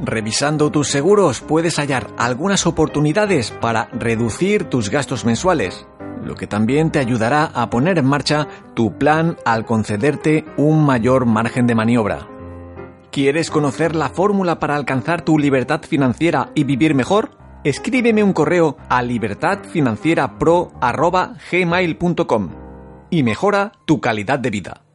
Revisando tus seguros puedes hallar algunas oportunidades para reducir tus gastos mensuales, lo que también te ayudará a poner en marcha tu plan al concederte un mayor margen de maniobra. ¿Quieres conocer la fórmula para alcanzar tu libertad financiera y vivir mejor? Escríbeme un correo a libertadfinancierapro.gmail.com y mejora tu calidad de vida.